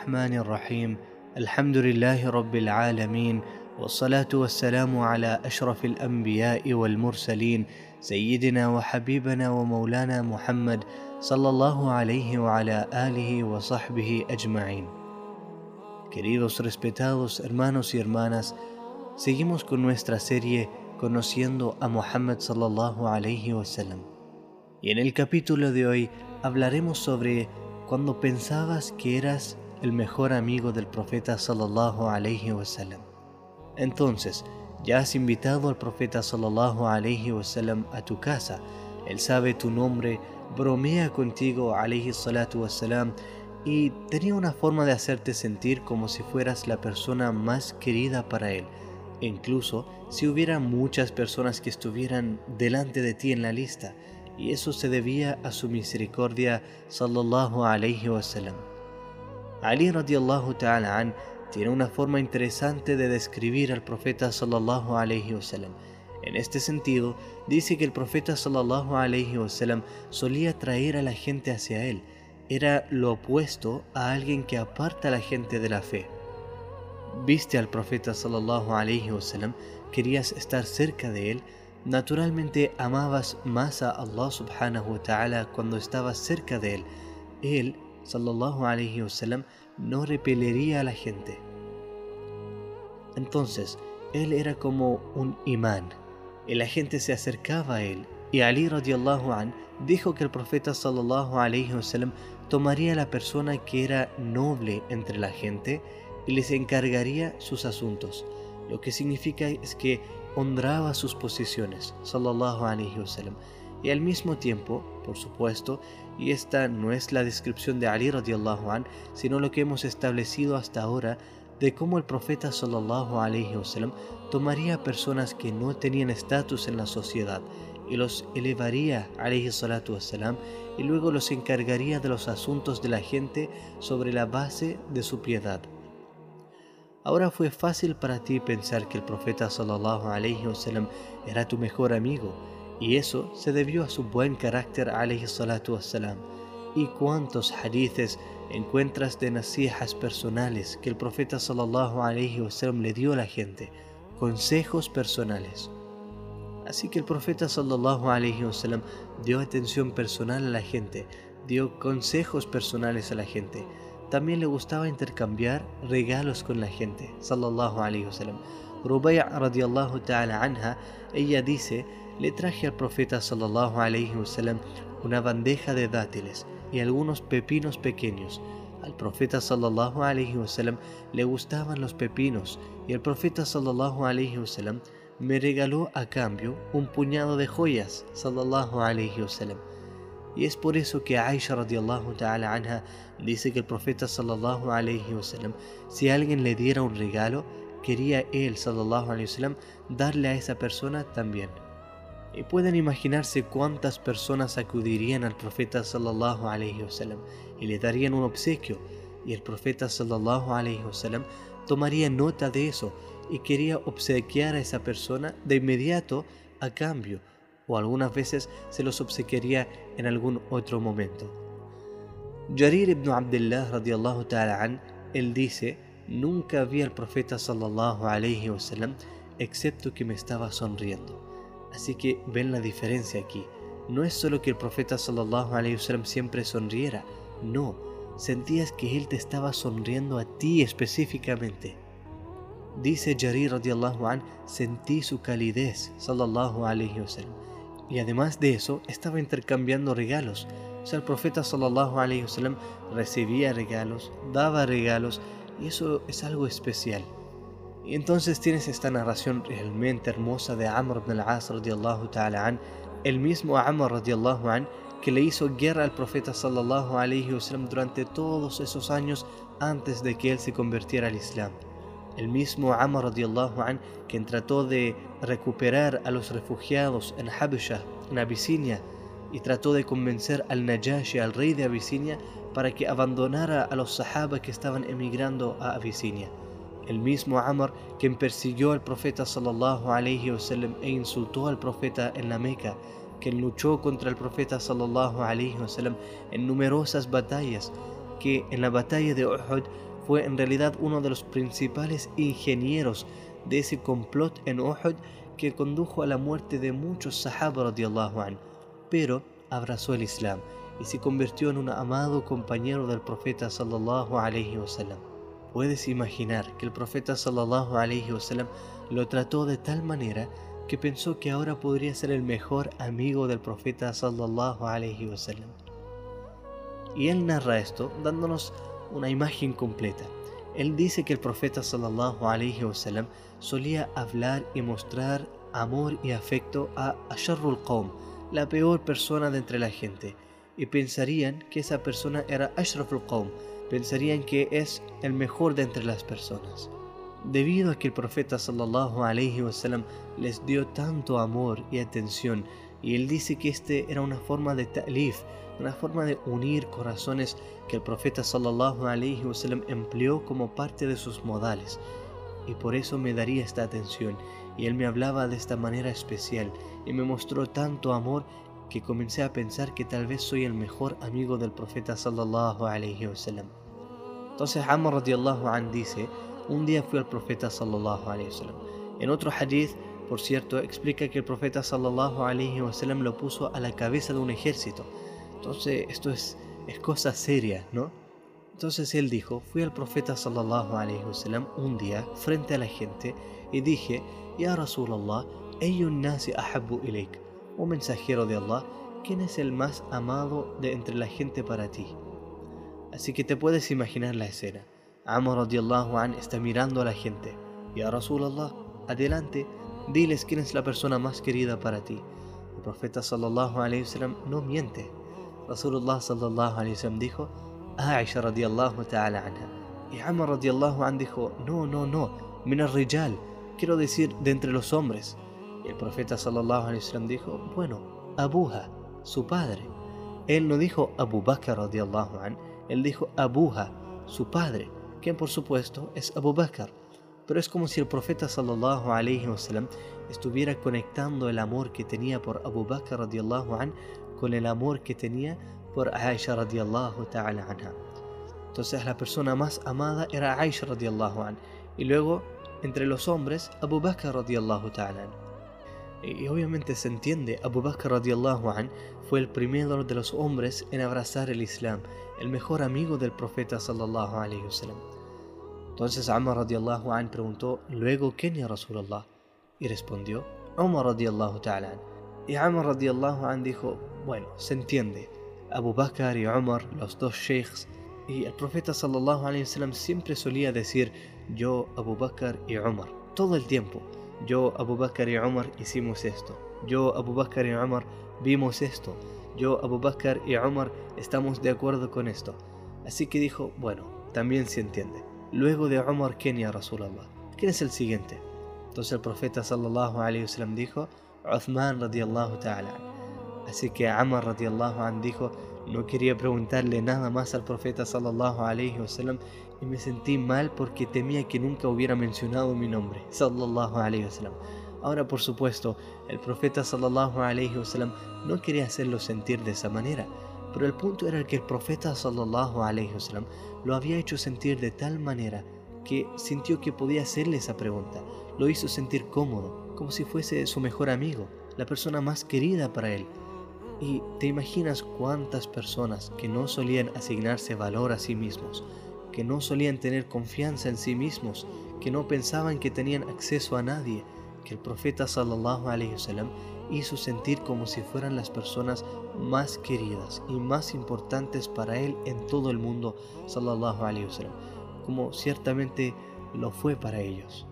الرحمن الرحيم الحمد لله رب العالمين والصلاة والسلام على أشرف الأنبياء والمرسلين سيدنا وحبيبنا ومولانا محمد صلى الله عليه وعلى آله وصحبه أجمعين Queridos respetados hermanos y hermanas, seguimos con nuestra serie Conociendo a Muhammad sallallahu alayhi wasallam. Y en el capítulo de hoy hablaremos sobre cuando pensabas que eras el mejor amigo del profeta sallallahu alaihi wasallam. Entonces, ya has invitado al profeta sallallahu alaihi wasallam a tu casa. Él sabe tu nombre, bromea contigo alaihi salatu wasallam y tenía una forma de hacerte sentir como si fueras la persona más querida para él. Incluso si hubiera muchas personas que estuvieran delante de ti en la lista, y eso se debía a su misericordia sallallahu alayhi wasallam. Ali radiallahu ta'ala an tiene una forma interesante de describir al profeta sallallahu alayhi wasallam. En este sentido, dice que el profeta sallallahu alayhi wasallam solía traer a la gente hacia él. Era lo opuesto a alguien que aparta a la gente de la fe. Viste al profeta sallallahu alayhi wasallam, querías estar cerca de él, Naturalmente amabas más a Allah subhanahu wa ta'ala cuando estabas cerca de él. Él, sallallahu alayhi wasallam, no repelería a la gente. Entonces, él era como un imán. La gente se acercaba a él. Y Ali radiallahu an dijo que el profeta sallallahu alayhi wasallam tomaría a la persona que era noble entre la gente y les encargaría sus asuntos. Lo que significa es que honraba sus posiciones, sallallahu alaihi wasallam. Y al mismo tiempo, por supuesto, y esta no es la descripción de Ali radiallahu an, sino lo que hemos establecido hasta ahora de cómo el profeta sallallahu alaihi wasallam tomaría personas que no tenían estatus en la sociedad y los elevaría alaihi salatu wasalam y luego los encargaría de los asuntos de la gente sobre la base de su piedad. Ahora fue fácil para ti pensar que el profeta sallallahu alaihi wasallam era tu mejor amigo, y eso se debió a su buen carácter alayhi salatu. ¿Y cuántos hadithes encuentras de nasijas personales que el profeta sallallahu alaihi wasallam le dio a la gente? Consejos personales. Así que el profeta sallallahu alaihi wasallam dio atención personal a la gente, dio consejos personales a la gente también le gustaba intercambiar regalos con la gente, sallallahu alayhi wasallam. Rubaya radiallahu ta'ala anha, ella dice, le traje al profeta sallallahu alayhi wasallam una bandeja de dátiles y algunos pepinos pequeños. Al profeta sallallahu alayhi wasallam le gustaban los pepinos y el profeta sallallahu alayhi wasallam me regaló a cambio un puñado de joyas, sallallahu alayhi wasallam. Y es por eso que Aisha radiallahu ta'ala anha dice que el profeta sallallahu alayhi wasallam, si alguien le diera un regalo, quería él sallallahu alayhi wasallam darle a esa persona también. Y pueden imaginarse cuántas personas acudirían al profeta sallallahu alayhi wasallam y le darían un obsequio. Y el profeta sallallahu alayhi wasallam tomaría nota de eso y quería obsequiar a esa persona de inmediato a cambio o algunas veces se los obsequiaría en algún otro momento. Jarir ibn Abdullah radiallahu ta'ala an, él dice, nunca vi al profeta sallallahu alayhi wasallam excepto que me estaba sonriendo. Así que ven la diferencia aquí. No es solo que el profeta sallallahu alayhi wasallam siempre sonriera, no, sentías que él te estaba sonriendo a ti específicamente. Dice Jarir radiallahu an, sentí su calidez sallallahu alayhi wasallam y además de eso estaba intercambiando regalos. O sea, el profeta sallallahu alaihi wasallam recibía regalos, daba regalos y eso es algo especial. Y entonces tienes esta narración realmente hermosa de Amr ibn al-As radiallahu ta'ala an, el mismo Amr radiallahu an que le hizo guerra al profeta sallallahu alaihi wasallam durante todos esos años antes de que él se convirtiera al Islam el mismo Amr radiallahu an, quien trató de recuperar a los refugiados en Habsha, en Abisinia, y trató de convencer al Najashi, al rey de Abisinia, para que abandonara a los sahaba que estaban emigrando a Abisinia. El mismo Amr quien persiguió al profeta sallallahu alayhi wasallam e insultó al profeta en la Meca, quien luchó contra el profeta sallallahu alayhi wasallam en numerosas batallas, que en la batalla de Uhud fue en realidad uno de los principales ingenieros de ese complot en Uhud que condujo a la muerte de muchos sahaba radiallahu anhu, pero abrazó el Islam y se convirtió en un amado compañero del profeta sallallahu alaihi wasallam. Puedes imaginar que el profeta sallallahu alaihi wasallam lo trató de tal manera que pensó que ahora podría ser el mejor amigo del profeta sallallahu alaihi wasallam. Y él narra esto dándonos una imagen completa. Él dice que el profeta sallallahu alaihi wasallam solía hablar y mostrar amor y afecto a Asharrul Qawm, la peor persona de entre la gente, y pensarían que esa persona era Ashraful Qawm, pensarían que es el mejor de entre las personas. Debido a que el profeta sallallahu alaihi wasallam les dio tanto amor y atención, y él dice que este era una forma de ta'lif, una forma de unir corazones que el profeta sallallahu alaihi wasallam empleó como parte de sus modales. Y por eso me daría esta atención, y él me hablaba de esta manera especial, y me mostró tanto amor que comencé a pensar que tal vez soy el mejor amigo del profeta sallallahu alaihi wasallam. Entonces Amr radiallahu an dice, un día fui al profeta sallallahu alaihi wasallam. En otro hadith, por cierto, explica que el profeta sallallahu alaihi wasallam lo puso a la cabeza de un ejército. Entonces esto es, es cosa seria, ¿no? Entonces él dijo, fui al profeta sallallahu alaihi wasallam un día frente a la gente y dije, Ya Rasulallah, nasi ahabbu ilayk, oh mensajero de Allah, ¿quién es el más amado de entre la gente para ti? Así que te puedes imaginar la escena. Amr radiallahu an está mirando a la gente. Ya Rasulallah, adelante, diles quién es la persona más querida para ti. El profeta sallallahu alayhi wasallam no miente. Rasulullah sallallahu alayhi wasallam dijo, Aisha radiallahu ta'ala anha. Y Amr radiallahu an dijo, no, no, no, min rijal, quiero decir de entre los hombres. El profeta sallallahu alayhi wasallam dijo, bueno, Abuha, su padre. Él no dijo Abu Bakr radiallahu an, él dijo Abuha, su padre, quien por supuesto es Abu Bakr. Pero es como si el profeta sallallahu alayhi wasallam estuviera conectando el amor que tenía por Abu Bakr radiallahu an con el amor que tenía por Aisha radiallahu ta'ala anha. Entonces la persona más amada era Aisha radiallahu an. Y luego, entre los hombres, Abu Bakr radiallahu ta'ala. Y obviamente se entiende, Abu Bakr radiallahu an fue el primero de los hombres en abrazar el Islam, el mejor amigo del profeta sallallahu alayhi wasallam. Entonces Amr radiallahu an preguntó, luego ¿quién ya Rasulallah? Y respondió, Umar radiallahu ta'ala an. Y Amr radiallahu an dijo, bueno, se entiende, Abu Bakr y Umar, los dos sheikhs, y el profeta sallallahu alayhi wasallam siempre solía decir, yo Abu Bakr y Umar, todo el tiempo. Yo, Abu Bakr y Umar hicimos esto. Yo, Abu Bakr y Umar vimos esto. Yo, Abu Bakr y Umar estamos de acuerdo con esto. Así que dijo, bueno, también se entiende. Luego de Umar, ¿quién ya Rasulallah? ¿Quién es el siguiente? Entonces el profeta sallallahu alayhi wasallam dijo, Uthman radiallahu ta'ala. Así que Amr radiallahu an dijo, no quería preguntarle nada más al profeta sallallahu alayhi wasallam y me sentí mal porque temía que nunca hubiera mencionado mi nombre, sallallahu alayhi wasallam. Ahora, por supuesto, el profeta sallallahu alayhi wasallam no quería hacerlo sentir de esa manera, pero el punto era que el profeta sallallahu alayhi wasallam lo había hecho sentir de tal manera que sintió que podía hacerle esa pregunta. Lo hizo sentir cómodo, como si fuese su mejor amigo, la persona más querida para él. Y te imaginas cuántas personas que no solían asignarse valor a sí mismos, que no solían tener confianza en sí mismos, que no pensaban que tenían acceso a nadie, que el profeta sallallahu alaihi wasallam hizo sentir como si fueran las personas más queridas y más importantes para él en todo el mundo sallallahu alaihi wasallam, como ciertamente lo fue para ellos.